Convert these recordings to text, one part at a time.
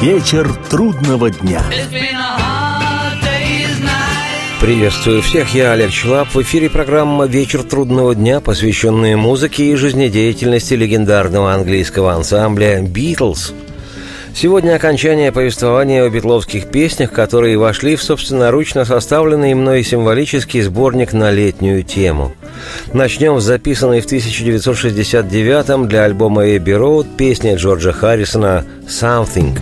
Вечер трудного дня. Приветствую всех, я Олег Челап. В эфире программа «Вечер трудного дня», посвященная музыке и жизнедеятельности легендарного английского ансамбля «Битлз». Сегодня окончание повествования о битловских песнях, которые вошли в собственноручно составленный мной символический сборник на летнюю тему. Начнем с записанной в 1969 для альбома «Эбби Роуд» песни Джорджа Харрисона «Something».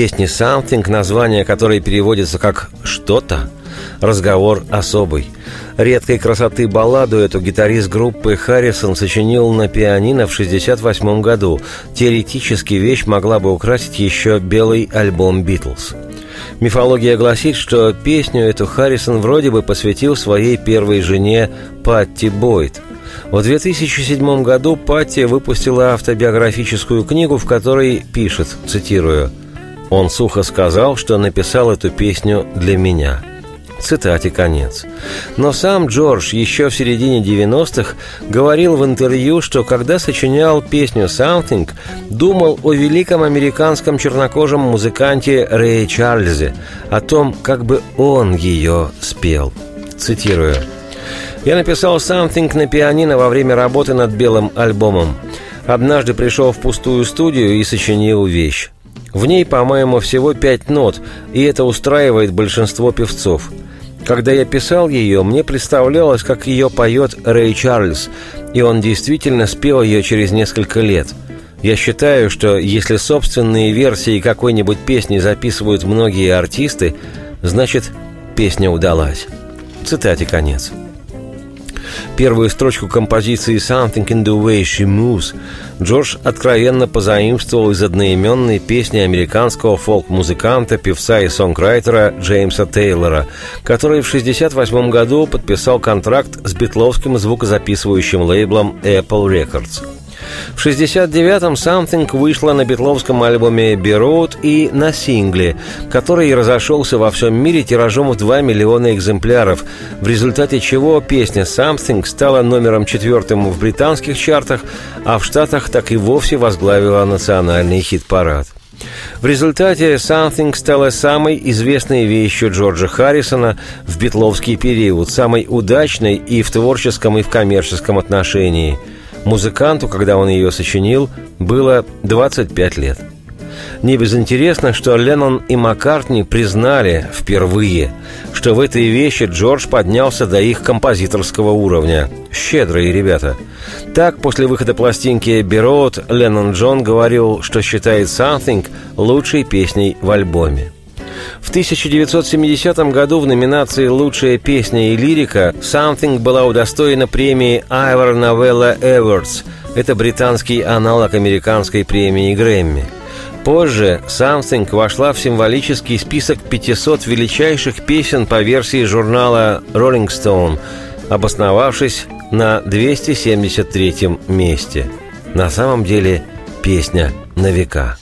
О песне «Something», название которой переводится как «что-то», разговор особый. Редкой красоты балладу эту гитарист группы Харрисон сочинил на пианино в 1968 году. Теоретически вещь могла бы украсить еще белый альбом «Битлз». Мифология гласит, что песню эту Харрисон вроде бы посвятил своей первой жене Патти Бойд – в 2007 году Патти выпустила автобиографическую книгу, в которой пишет, цитирую, он сухо сказал, что написал эту песню для меня. Цитате конец. Но сам Джордж еще в середине 90-х говорил в интервью, что когда сочинял песню «Something», думал о великом американском чернокожем музыканте Рэе Чарльзе, о том, как бы он ее спел. Цитирую. «Я написал «Something» на пианино во время работы над белым альбомом. Однажды пришел в пустую студию и сочинил вещь. В ней, по-моему, всего пять нот, и это устраивает большинство певцов. Когда я писал ее, мне представлялось, как ее поет Рэй Чарльз, и он действительно спел ее через несколько лет. Я считаю, что если собственные версии какой-нибудь песни записывают многие артисты, значит, песня удалась. Цитате конец. Первую строчку композиции «Something in the way she moves» Джордж откровенно позаимствовал из одноименной песни американского фолк-музыканта, певца и сонграйтера Джеймса Тейлора, который в 1968 году подписал контракт с битловским звукозаписывающим лейблом Apple Records – в 69-м «Something» вышла на битловском альбоме «Be Road» и на сингле, который разошелся во всем мире тиражом в 2 миллиона экземпляров, в результате чего песня «Something» стала номером четвертым в британских чартах, а в Штатах так и вовсе возглавила национальный хит-парад. В результате «Something» стала самой известной вещью Джорджа Харрисона в битловский период, самой удачной и в творческом, и в коммерческом отношении – Музыканту, когда он ее сочинил, было 25 лет. Не безинтересно, что Леннон и Маккартни признали впервые, что в этой вещи Джордж поднялся до их композиторского уровня. Щедрые ребята. Так, после выхода пластинки «Берот» Леннон Джон говорил, что считает «Something» лучшей песней в альбоме. В 1970 году в номинации «Лучшая песня и лирика» «Something» была удостоена премии Ivor Novella Awards. Это британский аналог американской премии Грэмми. Позже «Something» вошла в символический список 500 величайших песен по версии журнала Rolling Stone, обосновавшись на 273 месте. На самом деле песня на века.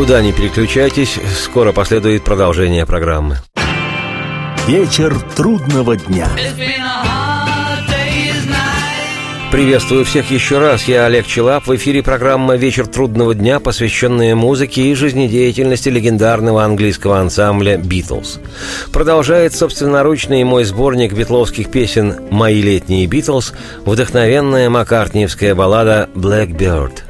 Никуда не переключайтесь, скоро последует продолжение программы. Вечер трудного дня. Приветствую всех еще раз. Я Олег Челап. В эфире программа «Вечер трудного дня», посвященная музыке и жизнедеятельности легендарного английского ансамбля «Битлз». Продолжает собственноручный мой сборник битловских песен «Мои летние Битлз» вдохновенная маккартниевская баллада «Blackbird» –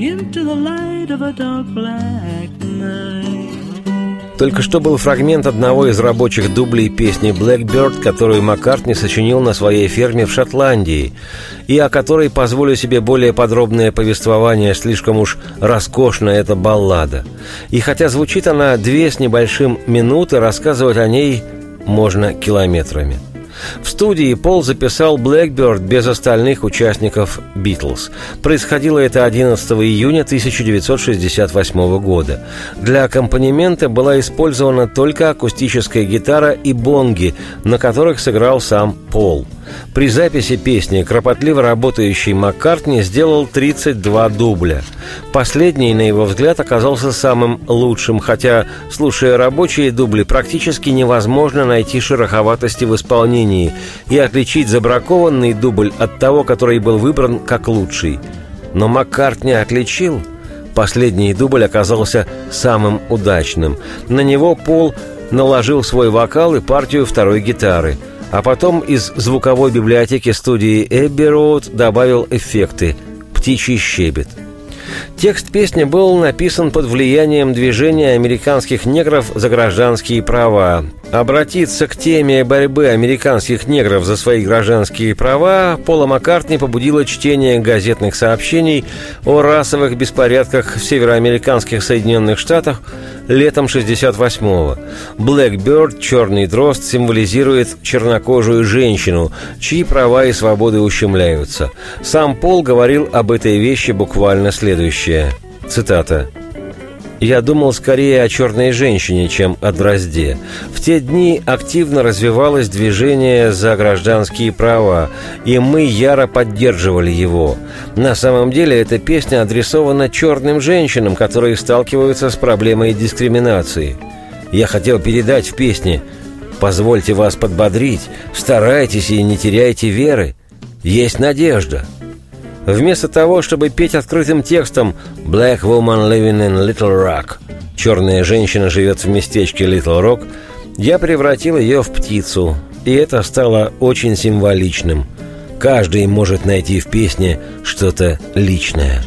Into the light of a dark black night. Только что был фрагмент одного из рабочих дублей песни «Blackbird», которую Маккартни сочинил на своей ферме в Шотландии, и о которой позволю себе более подробное повествование, слишком уж роскошная эта баллада. И хотя звучит она две с небольшим минуты, рассказывать о ней можно километрами – в студии Пол записал «Blackbird» без остальных участников «Битлз». Происходило это 11 июня 1968 года. Для аккомпанемента была использована только акустическая гитара и бонги, на которых сыграл сам Пол – при записи песни кропотливо работающий Маккартни сделал 32 дубля. Последний, на его взгляд, оказался самым лучшим, хотя, слушая рабочие дубли, практически невозможно найти шероховатости в исполнении и отличить забракованный дубль от того, который был выбран как лучший. Но Маккартни отличил. Последний дубль оказался самым удачным. На него Пол наложил свой вокал и партию второй гитары – а потом из звуковой библиотеки студии Эбби Роуд добавил эффекты «Птичий щебет». Текст песни был написан под влиянием движения американских негров за гражданские права. Обратиться к теме борьбы американских негров за свои гражданские права Пола Маккартни побудило чтение газетных сообщений о расовых беспорядках в североамериканских Соединенных Штатах летом 68-го. Blackbird, черный дрозд, символизирует чернокожую женщину, чьи права и свободы ущемляются. Сам Пол говорил об этой вещи буквально следующее. Цитата. Я думал скорее о черной женщине, чем о дрозде. В те дни активно развивалось движение за гражданские права, и мы яро поддерживали его. На самом деле эта песня адресована черным женщинам, которые сталкиваются с проблемой дискриминации. Я хотел передать в песне «Позвольте вас подбодрить, старайтесь и не теряйте веры. Есть надежда». Вместо того, чтобы петь открытым текстом «Black woman living in Little Rock» «Черная женщина живет в местечке Little Rock», я превратил ее в птицу, и это стало очень символичным. Каждый может найти в песне что-то личное.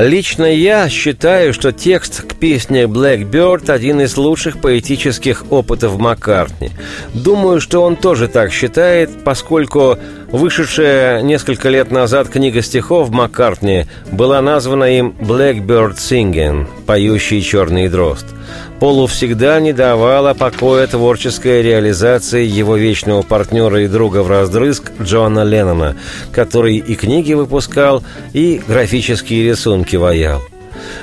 Лично я считаю, что текст к песне «Blackbird» один из лучших поэтических опытов Маккартни. Думаю, что он тоже так считает, поскольку вышедшая несколько лет назад книга стихов Маккартни была названа им «Blackbird Singing» – «Поющий черный дрозд». Полу всегда не давала покоя творческая реализация его вечного партнера и друга в раздрызг Джона Леннона, который и книги выпускал, и графические рисунки ваял.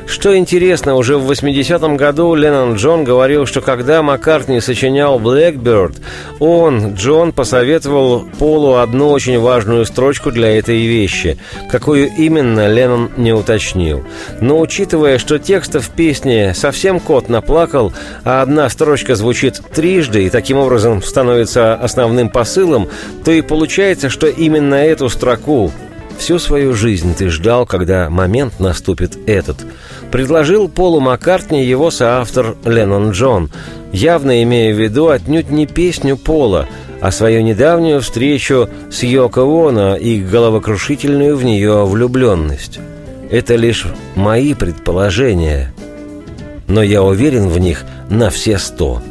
Что интересно, уже в 80-м году Леннон Джон говорил, что когда Маккартни сочинял «Blackbird», он, Джон, посоветовал Полу одну очень важную строчку для этой вещи. Какую именно, Леннон не уточнил. Но учитывая, что текстов в песне совсем кот наплакал, а одна строчка звучит трижды и таким образом становится основным посылом, то и получается, что именно эту строку Всю свою жизнь ты ждал, когда момент наступит этот. Предложил Полу Маккартни его соавтор Леннон Джон, явно имея в виду отнюдь не песню Пола, а свою недавнюю встречу с Йоко Оно и головокрушительную в нее влюбленность. Это лишь мои предположения. но я уверен в них на все сто.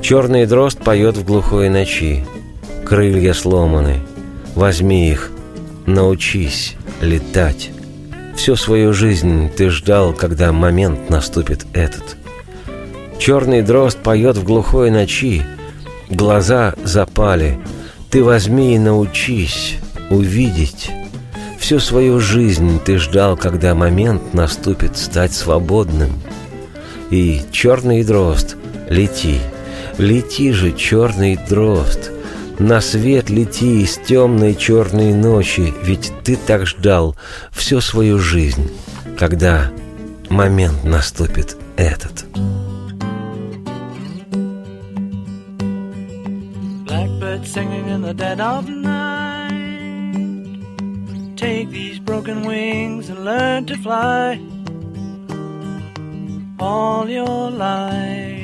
Черный дрозд поет в глухой ночи, крылья сломаны. Возьми их, научись летать. Всю свою жизнь ты ждал, когда момент наступит этот. Черный дрозд поет в глухой ночи, глаза запали. Ты возьми и научись увидеть. Всю свою жизнь ты ждал, когда момент наступит стать свободным. И черный дрозд, лети, лети же, черный дрозд, на свет лети из темной черной ночи, ведь ты так ждал всю свою жизнь, когда момент наступит этот. Blackbird singing in the dead of night. Take these broken wings and learn to fly all your life.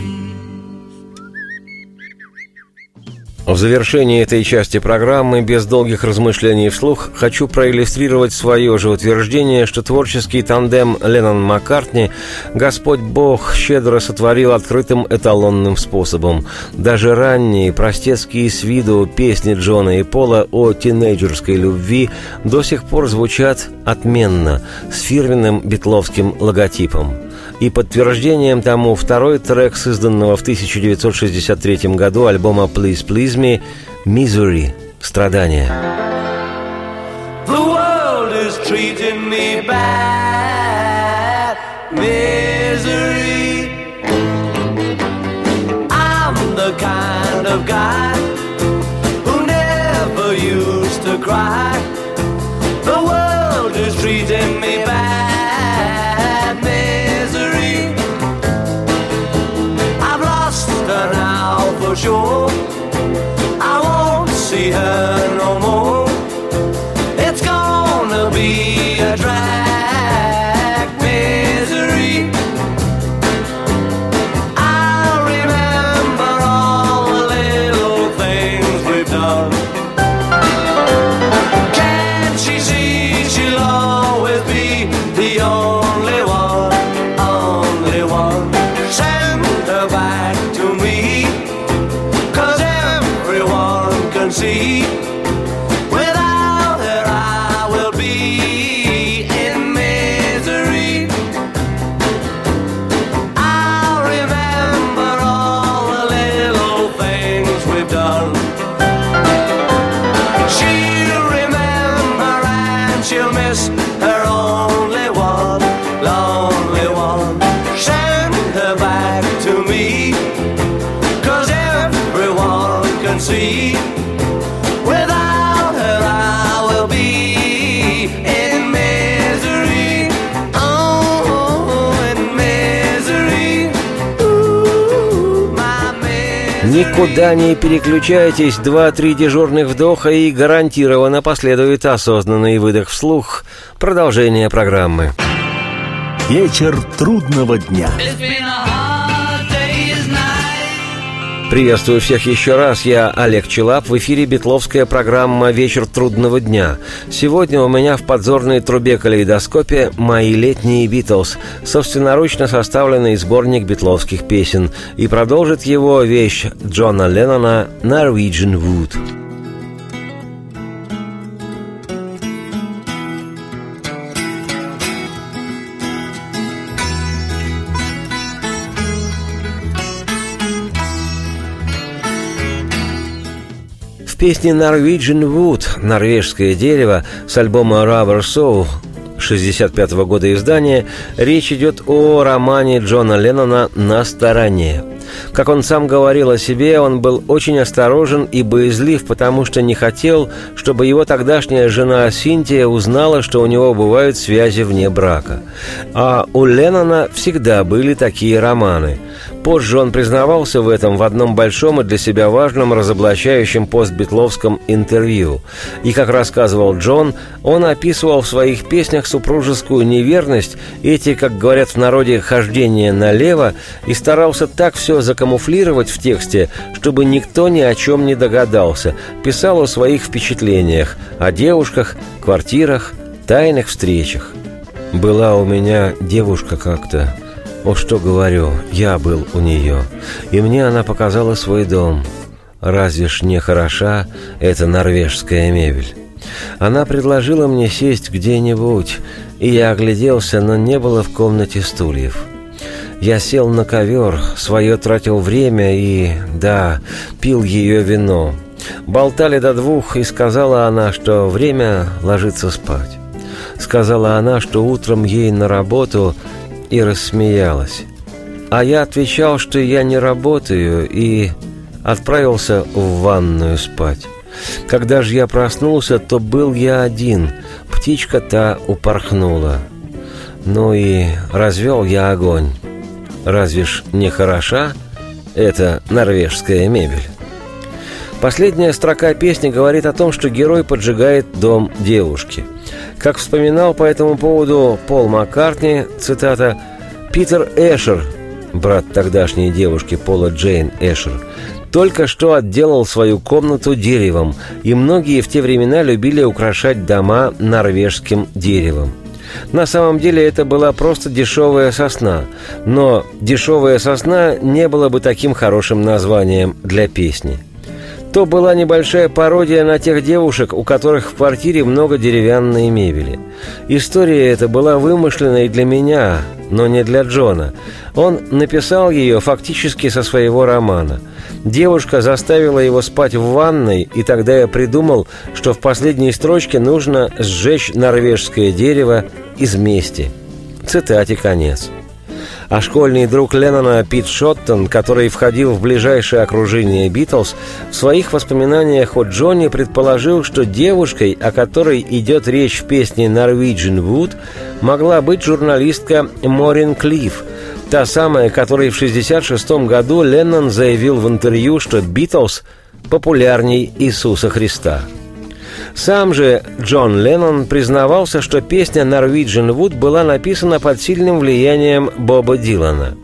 Завершении этой части программы, без долгих размышлений вслух, хочу проиллюстрировать свое же утверждение, что творческий тандем Леннон-Маккартни Господь Бог щедро сотворил открытым эталонным способом. Даже ранние, простецкие с виду песни Джона и Пола о тинейджерской любви до сих пор звучат отменно, с фирменным битловским логотипом. И подтверждением тому второй трек, созданного в 1963 году альбома «Please Please Me» «Misery» – «Страдания». The world is treating me bad, misery. joy. Никуда не переключайтесь, два-три дежурных вдоха и гарантированно последует осознанный выдох вслух. Продолжение программы. Вечер трудного дня. Приветствую всех еще раз. Я Олег Челап. В эфире битловская программа «Вечер трудного дня». Сегодня у меня в подзорной трубе калейдоскопе «Мои летние Битлз», собственноручно составленный сборник битловских песен. И продолжит его вещь Джона Леннона «Norwegian Wood». Песне Norwegian Wood «Норвежское дерево» с альбома Rubber Soul 1965 года издания речь идет о романе Джона Леннона «На стороне». Как он сам говорил о себе, он был очень осторожен и боязлив, потому что не хотел, чтобы его тогдашняя жена Синтия узнала, что у него бывают связи вне брака. А у Леннона всегда были такие романы. Позже он признавался в этом в одном большом и для себя важном разоблачающем постбитловском интервью. И, как рассказывал Джон, он описывал в своих песнях супружескую неверность, эти, как говорят в народе, хождение налево, и старался так все закамуфлировать в тексте, чтобы никто ни о чем не догадался. Писал о своих впечатлениях, о девушках, квартирах, тайных встречах. «Была у меня девушка как-то», о, что говорю, я был у нее, и мне она показала свой дом. Разве ж не хороша эта норвежская мебель? Она предложила мне сесть где-нибудь, и я огляделся, но не было в комнате стульев. Я сел на ковер, свое тратил время и, да, пил ее вино. Болтали до двух, и сказала она, что время ложиться спать. Сказала она, что утром ей на работу и рассмеялась. А я отвечал, что я не работаю, и отправился в ванную спать. Когда же я проснулся, то был я один, птичка та упорхнула. Ну и развел я огонь. Разве ж не хороша эта норвежская мебель? Последняя строка песни говорит о том, что герой поджигает дом девушки – как вспоминал по этому поводу Пол Маккартни, цитата, «Питер Эшер, брат тогдашней девушки Пола Джейн Эшер, только что отделал свою комнату деревом, и многие в те времена любили украшать дома норвежским деревом. На самом деле это была просто дешевая сосна, но дешевая сосна не было бы таким хорошим названием для песни – то была небольшая пародия на тех девушек, у которых в квартире много деревянной мебели. История эта была вымышленной для меня, но не для Джона. Он написал ее фактически со своего романа. Девушка заставила его спать в ванной, и тогда я придумал, что в последней строчке нужно сжечь норвежское дерево из мести. Цитате конец а школьный друг Леннона Пит Шоттон, который входил в ближайшее окружение Битлз, в своих воспоминаниях о Джонни предположил, что девушкой, о которой идет речь в песне «Norwegian Wood», могла быть журналистка Морин Клифф, та самая, которой в 1966 году Леннон заявил в интервью, что «Битлз» популярней Иисуса Христа – сам же Джон Леннон признавался, что песня «Norwegian Wood» была написана под сильным влиянием Боба Дилана.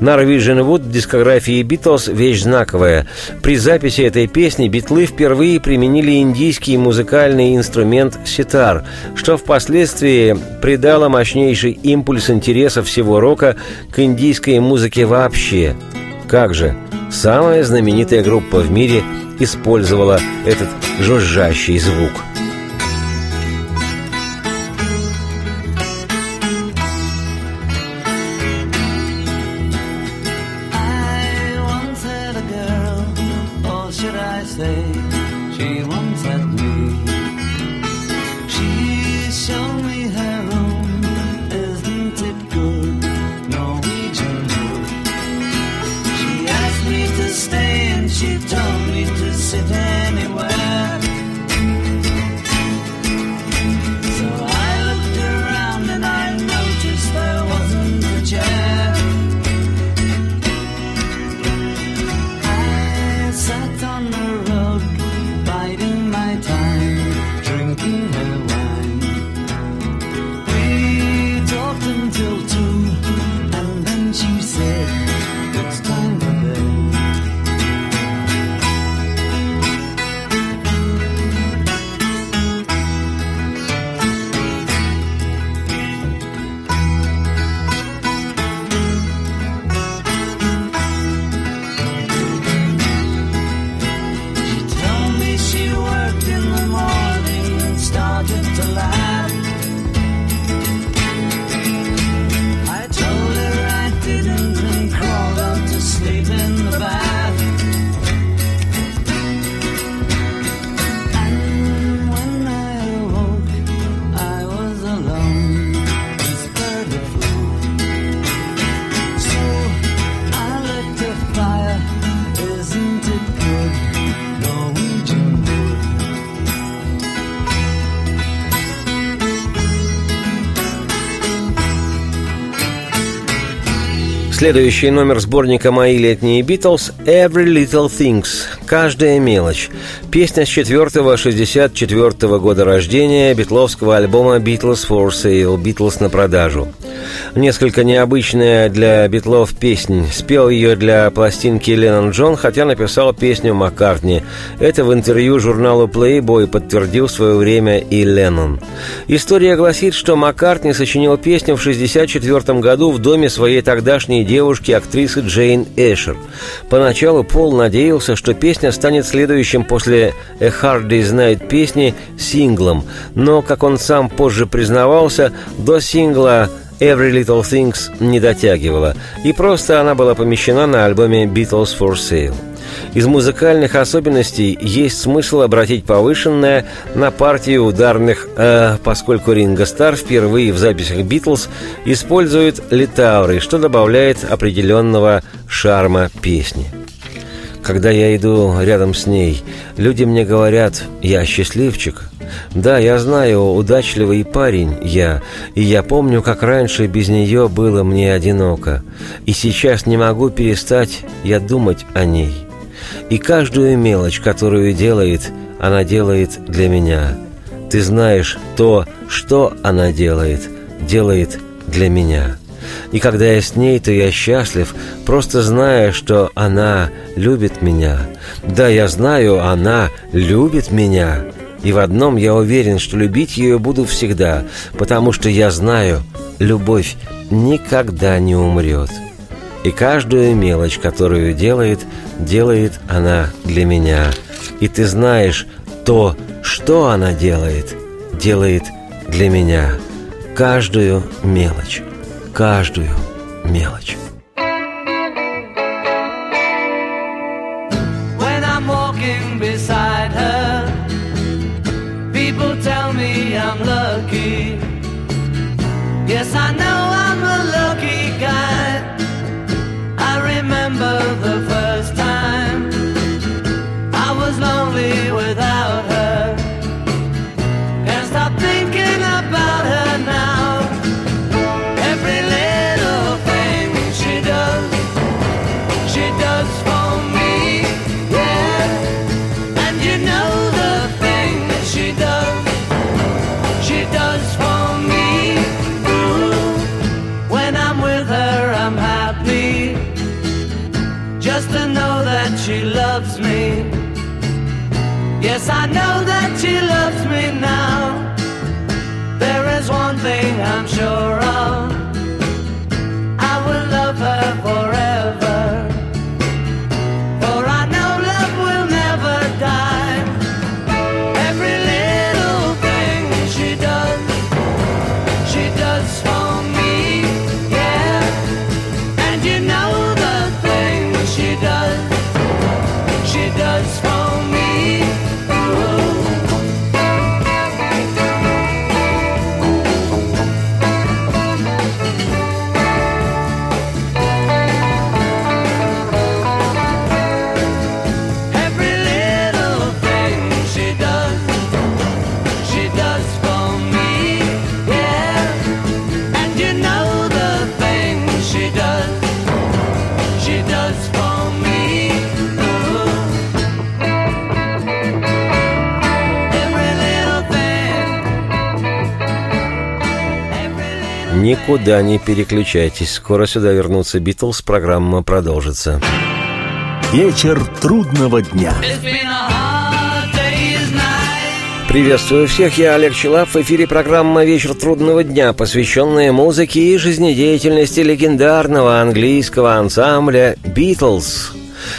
Norwegian Wood в дискографии Битлз – вещь знаковая. При записи этой песни битлы впервые применили индийский музыкальный инструмент ситар, что впоследствии придало мощнейший импульс интереса всего рока к индийской музыке вообще. Как же, самая знаменитая группа в мире – использовала этот жужжащий звук. Следующий номер сборника «Мои летние Битлз» «Every Little Things» – «Каждая мелочь». Песня с четвертого 64 -го года рождения битловского альбома «Beatles for Sale» «Битлз на продажу». Несколько необычная для битлов песнь. Спел ее для пластинки Леннон Джон, хотя написал песню Маккартни. Это в интервью журналу Playboy подтвердил в свое время и Леннон. История гласит, что Маккартни сочинил песню в 64 году в доме своей тогдашней девушки, актрисы Джейн Эшер. Поначалу Пол надеялся, что песня станет следующим после «A Hard Day's Night» песни синглом, но, как он сам позже признавался, до сингла Every Little Things не дотягивала, и просто она была помещена на альбоме Beatles for Sale. Из музыкальных особенностей есть смысл обратить повышенное на партию ударных, э, поскольку Ринго Стар впервые в записях «Битлз» использует литауры, что добавляет определенного шарма песни. Когда я иду рядом с ней, люди мне говорят «я счастливчик», да, я знаю, удачливый парень я, и я помню, как раньше без нее было мне одиноко, и сейчас не могу перестать я думать о ней. И каждую мелочь, которую делает, она делает для меня. Ты знаешь, то, что она делает, делает для меня. И когда я с ней, то я счастлив, просто зная, что она любит меня. Да, я знаю, она любит меня. И в одном я уверен, что любить ее буду всегда, потому что я знаю, любовь никогда не умрет. И каждую мелочь, которую делает, делает она для меня. И ты знаешь, то, что она делает, делает для меня. Каждую мелочь, каждую мелочь. Yes, I know You're eyes. Никуда не переключайтесь. Скоро сюда вернутся Битлз. Программа продолжится. Вечер трудного дня. Приветствую всех, я Олег Челап. В эфире программа «Вечер трудного дня», посвященная музыке и жизнедеятельности легендарного английского ансамбля «Битлз».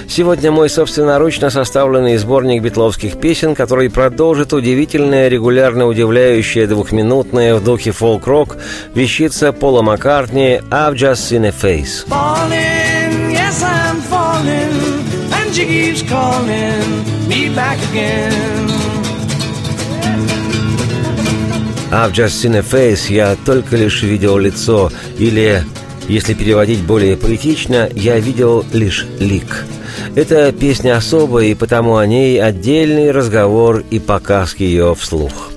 Сегодня мой собственноручно составленный сборник битловских песен, который продолжит удивительное, регулярно удивляющее двухминутное в духе фолк-рок вещица Пола Маккартни «I've just seen a face». Falling, yes, I'm falling, and she keeps calling me back again. I've just seen a face, я только лишь видел лицо, или, если переводить более поэтично, я видел лишь лик. Эта песня особая, и потому о ней отдельный разговор и показ ее вслух.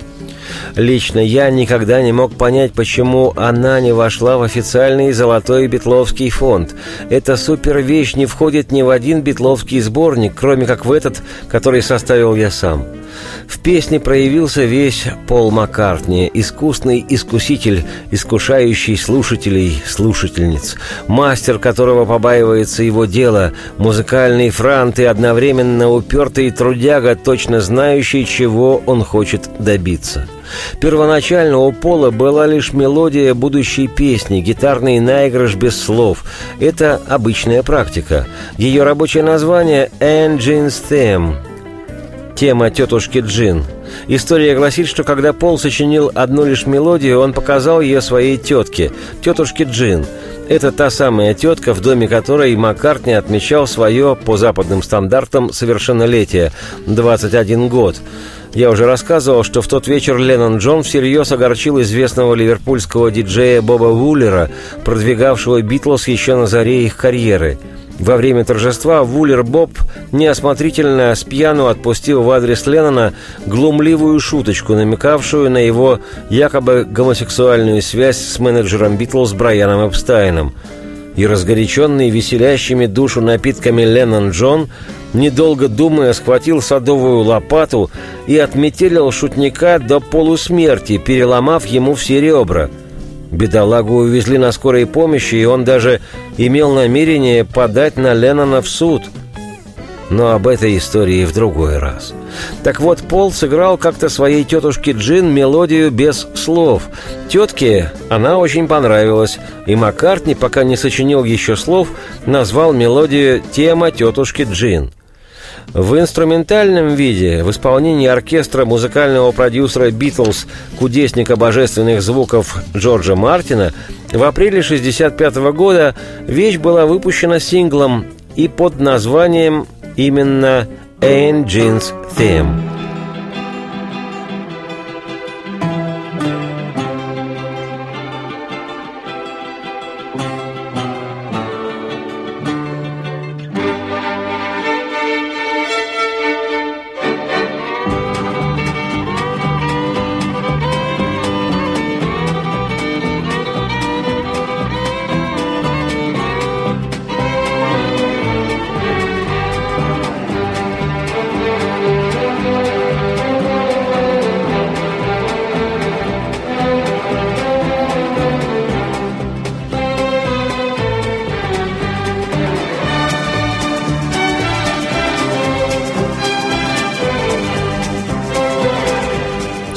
Лично я никогда не мог понять, почему она не вошла в официальный золотой битловский фонд. Эта супер-вещь не входит ни в один битловский сборник, кроме как в этот, который составил я сам. В песне проявился весь Пол Маккартни, искусный искуситель, искушающий слушателей, слушательниц, мастер, которого побаивается его дело, музыкальный франт и одновременно упертый трудяга, точно знающий, чего он хочет добиться. Первоначально у Пола была лишь мелодия будущей песни, гитарный наигрыш без слов. Это обычная практика. Ее рабочее название «Engine's Theme» Тема тетушки Джин. История гласит, что когда Пол сочинил одну лишь мелодию, он показал ее своей тетке, тетушке Джин. Это та самая тетка, в доме которой Маккартни отмечал свое, по западным стандартам, совершеннолетие – 21 год. Я уже рассказывал, что в тот вечер Леннон Джон всерьез огорчил известного ливерпульского диджея Боба Вуллера, продвигавшего Битлз еще на заре их карьеры – во время торжества Вуллер Боб неосмотрительно с пьяну отпустил в адрес Леннона глумливую шуточку, намекавшую на его якобы гомосексуальную связь с менеджером Битлз Брайаном Эпстайном. И разгоряченный веселящими душу напитками Леннон Джон, недолго думая, схватил садовую лопату и отметелил шутника до полусмерти, переломав ему все ребра – Бедолагу увезли на скорой помощи, и он даже имел намерение подать на Леннона в суд. Но об этой истории в другой раз. Так вот, Пол сыграл как-то своей тетушке Джин мелодию без слов. Тетке она очень понравилась, и Маккартни, пока не сочинил еще слов, назвал мелодию «Тема тетушки Джин». В инструментальном виде, в исполнении оркестра музыкального продюсера «Битлз», кудесника божественных звуков Джорджа Мартина, в апреле 1965 года вещь была выпущена синглом и под названием именно «Engine's Theme».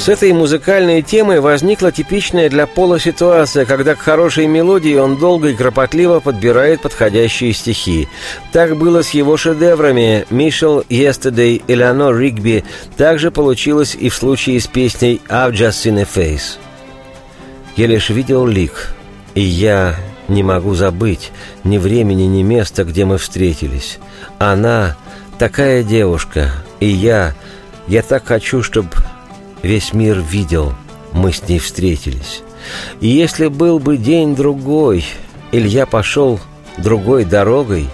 С этой музыкальной темой возникла типичная для Пола ситуация, когда к хорошей мелодии он долго и кропотливо подбирает подходящие стихи. Так было с его шедеврами «Мишел», «Yesterday», «Элеонор Ригби». Также получилось и в случае с песней «I've just seen a face». Я лишь видел лик, и я не могу забыть ни времени, ни места, где мы встретились. Она такая девушка, и я... Я так хочу, чтобы Весь мир видел, мы с ней встретились. И если был бы день другой, или я пошел другой дорогой,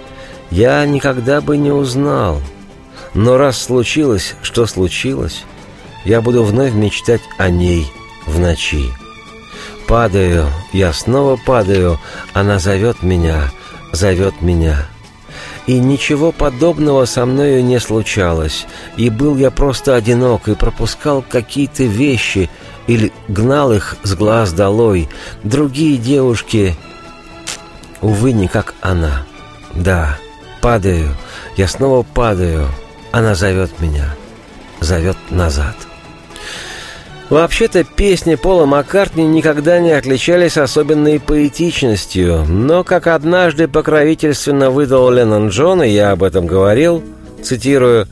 я никогда бы не узнал. Но раз случилось, что случилось, я буду вновь мечтать о ней в ночи. Падаю, я снова падаю, она зовет меня, зовет меня. И ничего подобного со мною не случалось, и был я просто одинок, и пропускал какие-то вещи, или гнал их с глаз долой. Другие девушки, увы, не как она. Да, падаю, я снова падаю, она зовет меня, зовет назад». Вообще-то песни Пола Маккартни никогда не отличались особенной поэтичностью, но, как однажды покровительственно выдал Леннон Джон, и я об этом говорил, цитирую,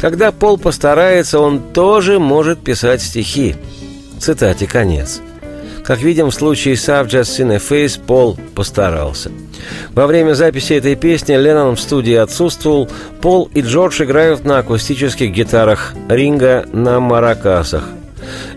«Когда Пол постарается, он тоже может писать стихи». Цитате конец. Как видим, в случае с I've Just Seen a Face Пол постарался. Во время записи этой песни Леннон в студии отсутствовал, Пол и Джордж играют на акустических гитарах, Ринга на маракасах –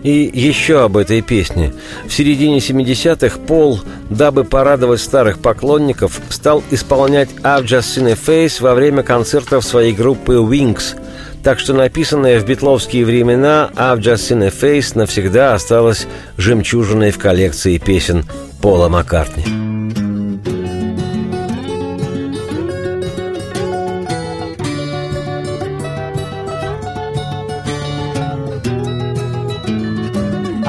и еще об этой песне. В середине 70-х Пол, дабы порадовать старых поклонников, стал исполнять «I've Just Seen a Face» во время концертов своей группы «Wings». Так что написанное в битловские времена «I've just seen a face» навсегда осталось жемчужиной в коллекции песен Пола Маккартни.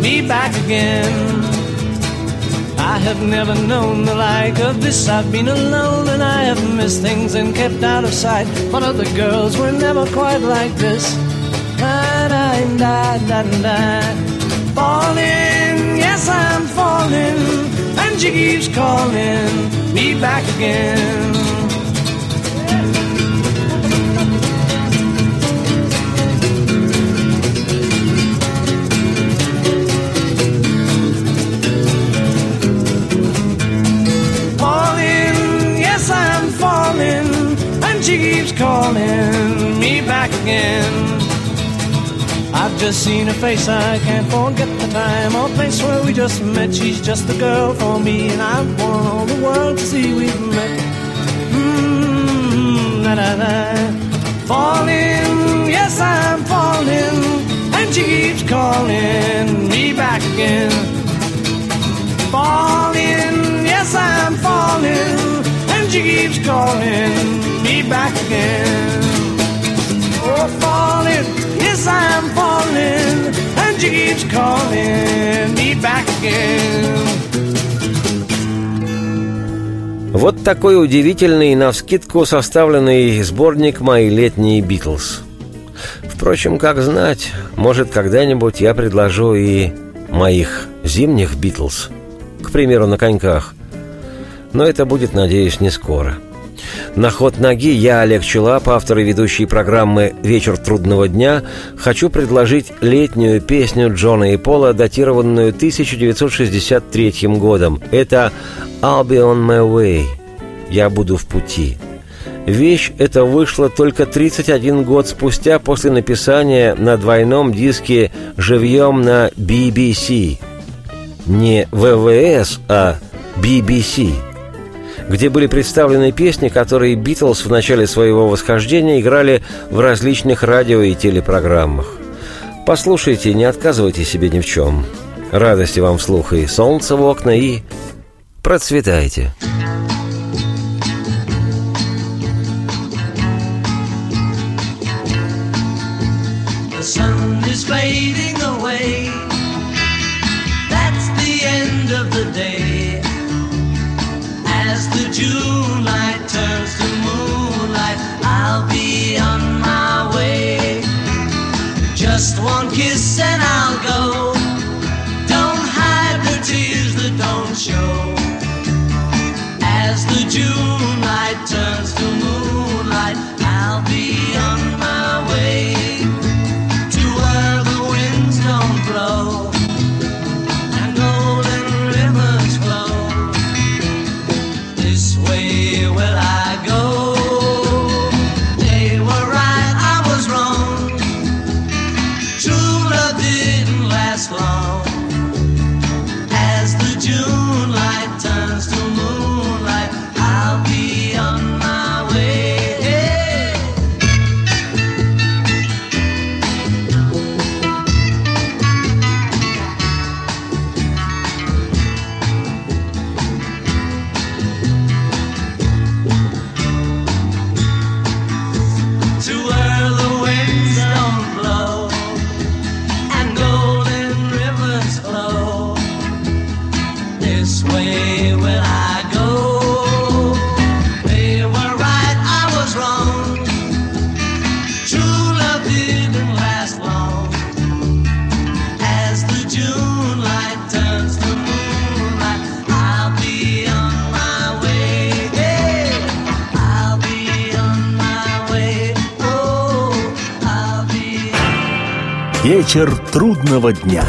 me back again. I have never known the like of this. I've been alone and I have missed things and kept out of sight. But other girls were never quite like this. Falling, yes, I'm falling, and she keeps calling me back again. Just seen her face, I can't forget the time or place where we just met. She's just the girl for me, and I want all the world to see we've met. Mm, na na na. Falling, yes, I'm falling, and she keeps calling me back again. Falling, yes, I'm falling, and she keeps calling me back again. Oh, falling, yes, I'm falling, and she keeps calling me back again. Вот такой удивительный, навскидку составленный сборник «Мои летние Битлз». Впрочем, как знать, может, когда-нибудь я предложу и моих зимних Битлз, к примеру, на коньках. Но это будет, надеюсь, не скоро. На ход ноги я, Олег Челап, автор и ведущий программы «Вечер трудного дня», хочу предложить летнюю песню Джона и Пола, датированную 1963 годом. Это «I'll be on my way» – «Я буду в пути». Вещь эта вышла только 31 год спустя после написания на двойном диске живьем на BBC. Не ВВС, а BBC где были представлены песни, которые Битлз в начале своего восхождения играли в различных радио и телепрограммах. Послушайте, не отказывайте себе ни в чем. Радости вам вслух и солнце в окна, и процветайте. The Вечер трудного дня.